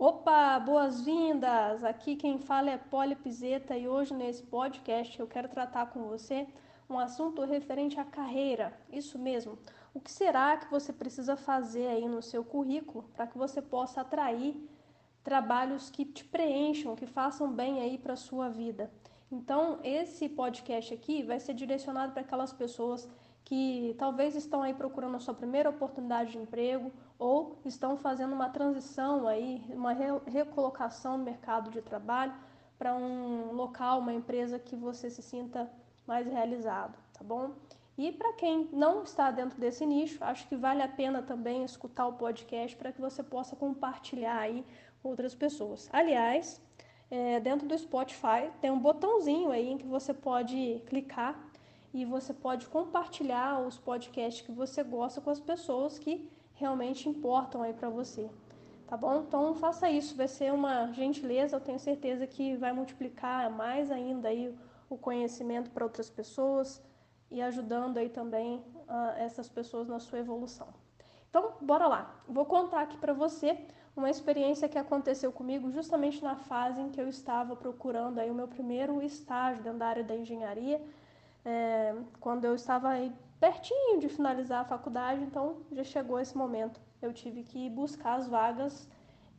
Opa, boas-vindas! Aqui quem fala é Poli Pizeta e hoje nesse podcast eu quero tratar com você um assunto referente à carreira. Isso mesmo. O que será que você precisa fazer aí no seu currículo para que você possa atrair trabalhos que te preencham, que façam bem aí para sua vida? Então, esse podcast aqui vai ser direcionado para aquelas pessoas que talvez estão aí procurando a sua primeira oportunidade de emprego ou estão fazendo uma transição aí, uma recolocação no mercado de trabalho para um local, uma empresa que você se sinta mais realizado, tá bom? E para quem não está dentro desse nicho, acho que vale a pena também escutar o podcast para que você possa compartilhar aí com outras pessoas. Aliás, é, dentro do Spotify tem um botãozinho aí em que você pode clicar e você pode compartilhar os podcasts que você gosta com as pessoas que realmente importam aí para você. Tá bom? Então faça isso, vai ser uma gentileza, eu tenho certeza que vai multiplicar mais ainda aí o conhecimento para outras pessoas e ajudando aí também uh, essas pessoas na sua evolução. Então, bora lá. Vou contar aqui para você uma experiência que aconteceu comigo justamente na fase em que eu estava procurando aí o meu primeiro estágio dentro da área da engenharia é, quando eu estava aí pertinho de finalizar a faculdade, então já chegou esse momento. Eu tive que buscar as vagas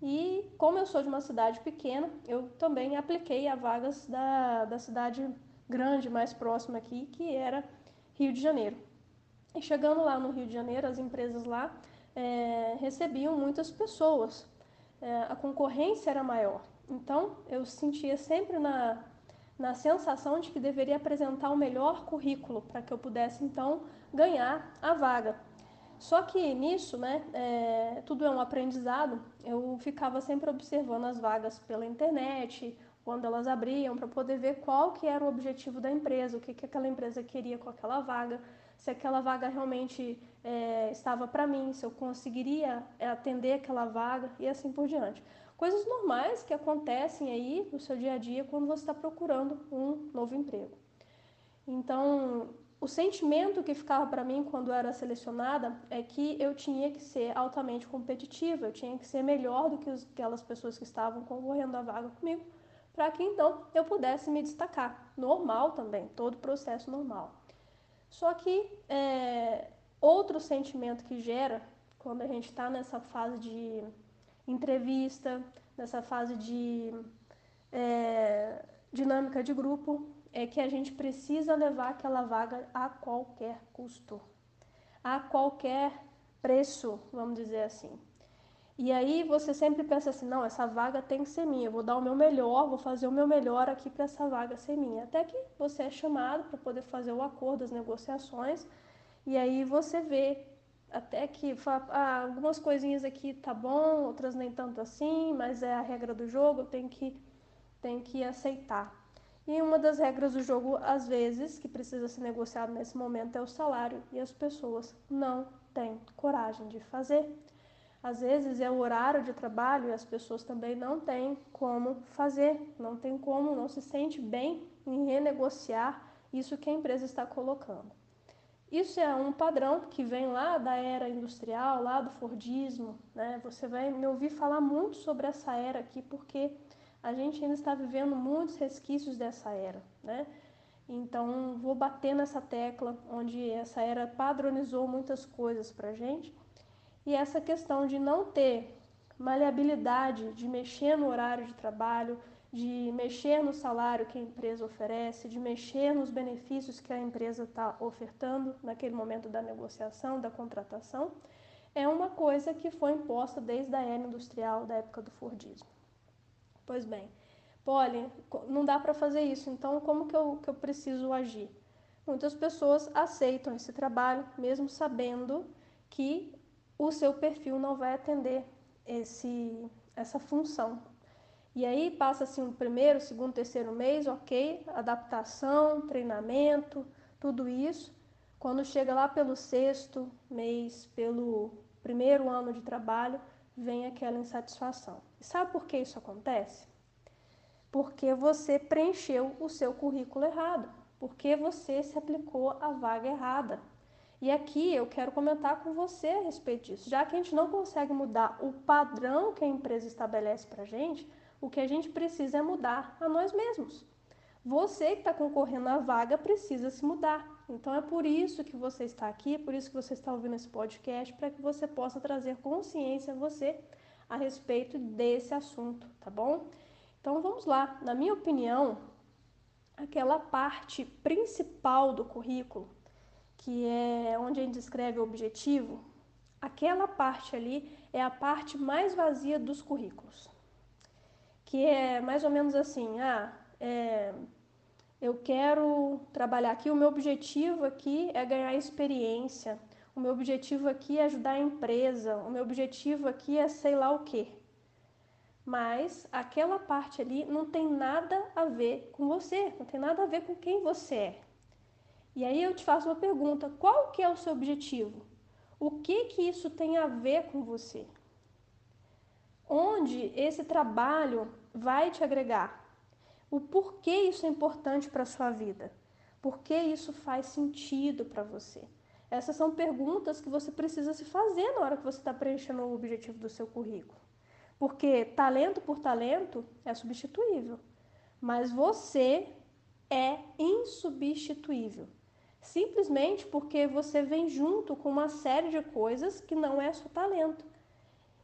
e, como eu sou de uma cidade pequena, eu também apliquei a vagas da, da cidade grande mais próxima aqui, que era Rio de Janeiro. E chegando lá no Rio de Janeiro, as empresas lá é, recebiam muitas pessoas, é, a concorrência era maior. Então, eu sentia sempre na, na sensação de que deveria apresentar o melhor currículo para que eu pudesse então ganhar a vaga. Só que nisso, né, é, tudo é um aprendizado. Eu ficava sempre observando as vagas pela internet, quando elas abriam, para poder ver qual que era o objetivo da empresa, o que, que aquela empresa queria com aquela vaga, se aquela vaga realmente é, estava para mim, se eu conseguiria atender aquela vaga e assim por diante. Coisas normais que acontecem aí no seu dia a dia quando você está procurando um novo emprego. Então, o sentimento que ficava para mim quando eu era selecionada é que eu tinha que ser altamente competitiva, eu tinha que ser melhor do que aquelas pessoas que estavam concorrendo à vaga comigo, para que então eu pudesse me destacar. Normal também, todo processo normal. Só que é, outro sentimento que gera quando a gente está nessa fase de entrevista, nessa fase de é, dinâmica de grupo, é que a gente precisa levar aquela vaga a qualquer custo, a qualquer preço, vamos dizer assim. E aí você sempre pensa assim, não, essa vaga tem que ser minha, eu vou dar o meu melhor, vou fazer o meu melhor aqui para essa vaga ser minha. Até que você é chamado para poder fazer o acordo, as negociações, e aí você vê até que ah, algumas coisinhas aqui tá bom, outras nem tanto assim, mas é a regra do jogo, tem que tem que aceitar. E uma das regras do jogo, às vezes, que precisa ser negociado nesse momento é o salário, e as pessoas não têm coragem de fazer. Às vezes é o horário de trabalho e as pessoas também não têm como fazer, não tem como, não se sente bem em renegociar isso que a empresa está colocando. Isso é um padrão que vem lá da era industrial, lá do Fordismo. Né? Você vai me ouvir falar muito sobre essa era aqui, porque a gente ainda está vivendo muitos resquícios dessa era. Né? Então, vou bater nessa tecla, onde essa era padronizou muitas coisas para a gente. E essa questão de não ter maleabilidade, de mexer no horário de trabalho, de mexer no salário que a empresa oferece, de mexer nos benefícios que a empresa está ofertando naquele momento da negociação, da contratação, é uma coisa que foi imposta desde a era industrial da época do Fordismo. Pois bem, Polly, não dá para fazer isso, então como que eu, que eu preciso agir? Muitas pessoas aceitam esse trabalho, mesmo sabendo que o seu perfil não vai atender esse, essa função e aí passa-se um primeiro, segundo, terceiro mês, ok, adaptação, treinamento, tudo isso. Quando chega lá pelo sexto mês, pelo primeiro ano de trabalho, vem aquela insatisfação. E sabe por que isso acontece? Porque você preencheu o seu currículo errado, porque você se aplicou à vaga errada. E aqui eu quero comentar com você a respeito disso. Já que a gente não consegue mudar o padrão que a empresa estabelece para a gente, o que a gente precisa é mudar a nós mesmos. Você que está concorrendo à vaga precisa se mudar. Então é por isso que você está aqui, é por isso que você está ouvindo esse podcast, para que você possa trazer consciência a você a respeito desse assunto, tá bom? Então vamos lá. Na minha opinião, aquela parte principal do currículo, que é onde a gente escreve o objetivo, aquela parte ali é a parte mais vazia dos currículos. Que é mais ou menos assim, ah, é, eu quero trabalhar aqui, o meu objetivo aqui é ganhar experiência, o meu objetivo aqui é ajudar a empresa, o meu objetivo aqui é sei lá o quê mas aquela parte ali não tem nada a ver com você, não tem nada a ver com quem você é. E aí eu te faço uma pergunta: qual que é o seu objetivo? O que que isso tem a ver com você? Onde esse trabalho vai te agregar? O porquê isso é importante para a sua vida? Por que isso faz sentido para você? Essas são perguntas que você precisa se fazer na hora que você está preenchendo o objetivo do seu currículo. Porque talento por talento é substituível, mas você é insubstituível. Simplesmente porque você vem junto com uma série de coisas que não é só talento.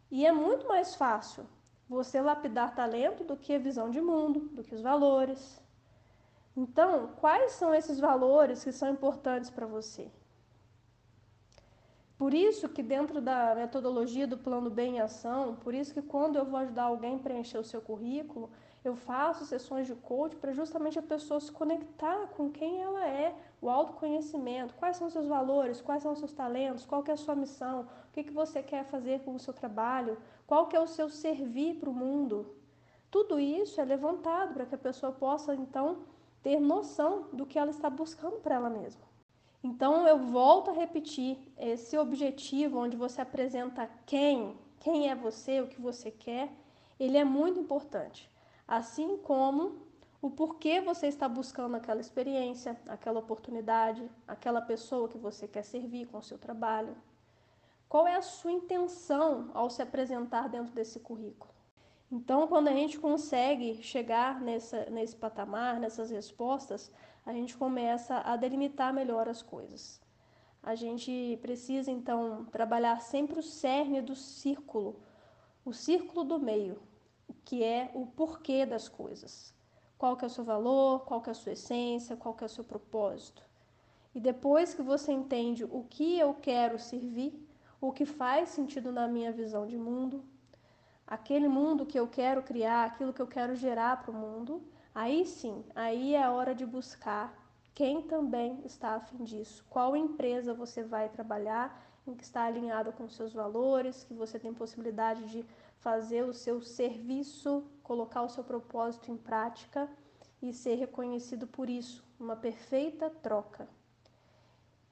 E é muito mais fácil você lapidar talento do que a visão de mundo, do que os valores. Então, quais são esses valores que são importantes para você? Por isso que dentro da metodologia do plano bem em ação, por isso que quando eu vou ajudar alguém a preencher o seu currículo, eu faço sessões de coach para justamente a pessoa se conectar com quem ela é, o autoconhecimento, quais são os seus valores, quais são os seus talentos, qual é a sua missão, o que, que você quer fazer com o seu trabalho, qual que é o seu servir para o mundo. Tudo isso é levantado para que a pessoa possa, então, ter noção do que ela está buscando para ela mesma. Então eu volto a repetir esse objetivo onde você apresenta quem, quem é você, o que você quer, ele é muito importante. Assim como o porquê você está buscando aquela experiência, aquela oportunidade, aquela pessoa que você quer servir com o seu trabalho. Qual é a sua intenção ao se apresentar dentro desse currículo? Então, quando a gente consegue chegar nessa, nesse patamar, nessas respostas, a gente começa a delimitar melhor as coisas. A gente precisa então trabalhar sempre o cerne do círculo, o círculo do meio, que é o porquê das coisas. Qual que é o seu valor, qual que é a sua essência, qual que é o seu propósito. E depois que você entende o que eu quero servir, o que faz sentido na minha visão de mundo, aquele mundo que eu quero criar, aquilo que eu quero gerar para o mundo, Aí sim, aí é a hora de buscar quem também está afim disso. Qual empresa você vai trabalhar em que está alinhado com seus valores, que você tem possibilidade de fazer o seu serviço, colocar o seu propósito em prática e ser reconhecido por isso, uma perfeita troca.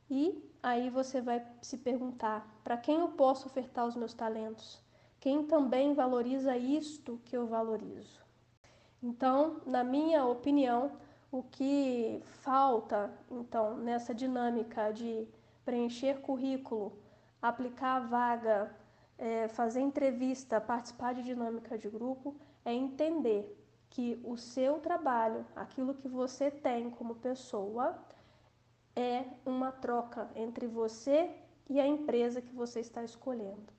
E aí você vai se perguntar: para quem eu posso ofertar os meus talentos? Quem também valoriza isto que eu valorizo? Então, na minha opinião, o que falta então nessa dinâmica de preencher currículo, aplicar a vaga, é, fazer entrevista, participar de dinâmica de grupo, é entender que o seu trabalho, aquilo que você tem como pessoa, é uma troca entre você e a empresa que você está escolhendo.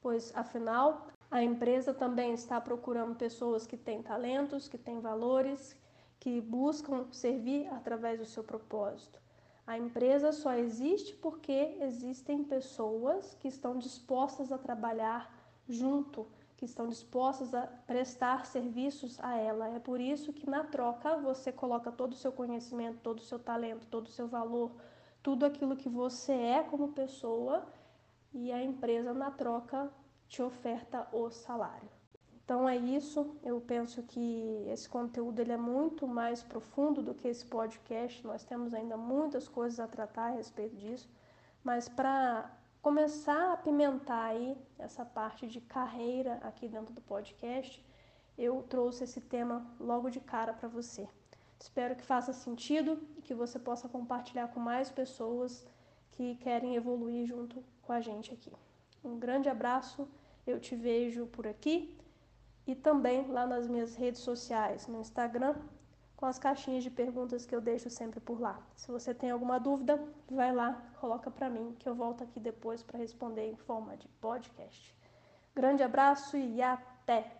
Pois, afinal, a empresa também está procurando pessoas que têm talentos, que têm valores, que buscam servir através do seu propósito. A empresa só existe porque existem pessoas que estão dispostas a trabalhar junto, que estão dispostas a prestar serviços a ela. É por isso que na troca você coloca todo o seu conhecimento, todo o seu talento, todo o seu valor, tudo aquilo que você é como pessoa e a empresa na troca te oferta o salário. Então é isso, eu penso que esse conteúdo ele é muito mais profundo do que esse podcast, nós temos ainda muitas coisas a tratar a respeito disso, mas para começar a apimentar aí essa parte de carreira aqui dentro do podcast, eu trouxe esse tema logo de cara para você. Espero que faça sentido e que você possa compartilhar com mais pessoas que querem evoluir junto com a gente aqui. Um grande abraço, eu te vejo por aqui e também lá nas minhas redes sociais, no Instagram, com as caixinhas de perguntas que eu deixo sempre por lá. Se você tem alguma dúvida, vai lá, coloca para mim que eu volto aqui depois para responder em forma de podcast. Grande abraço e até!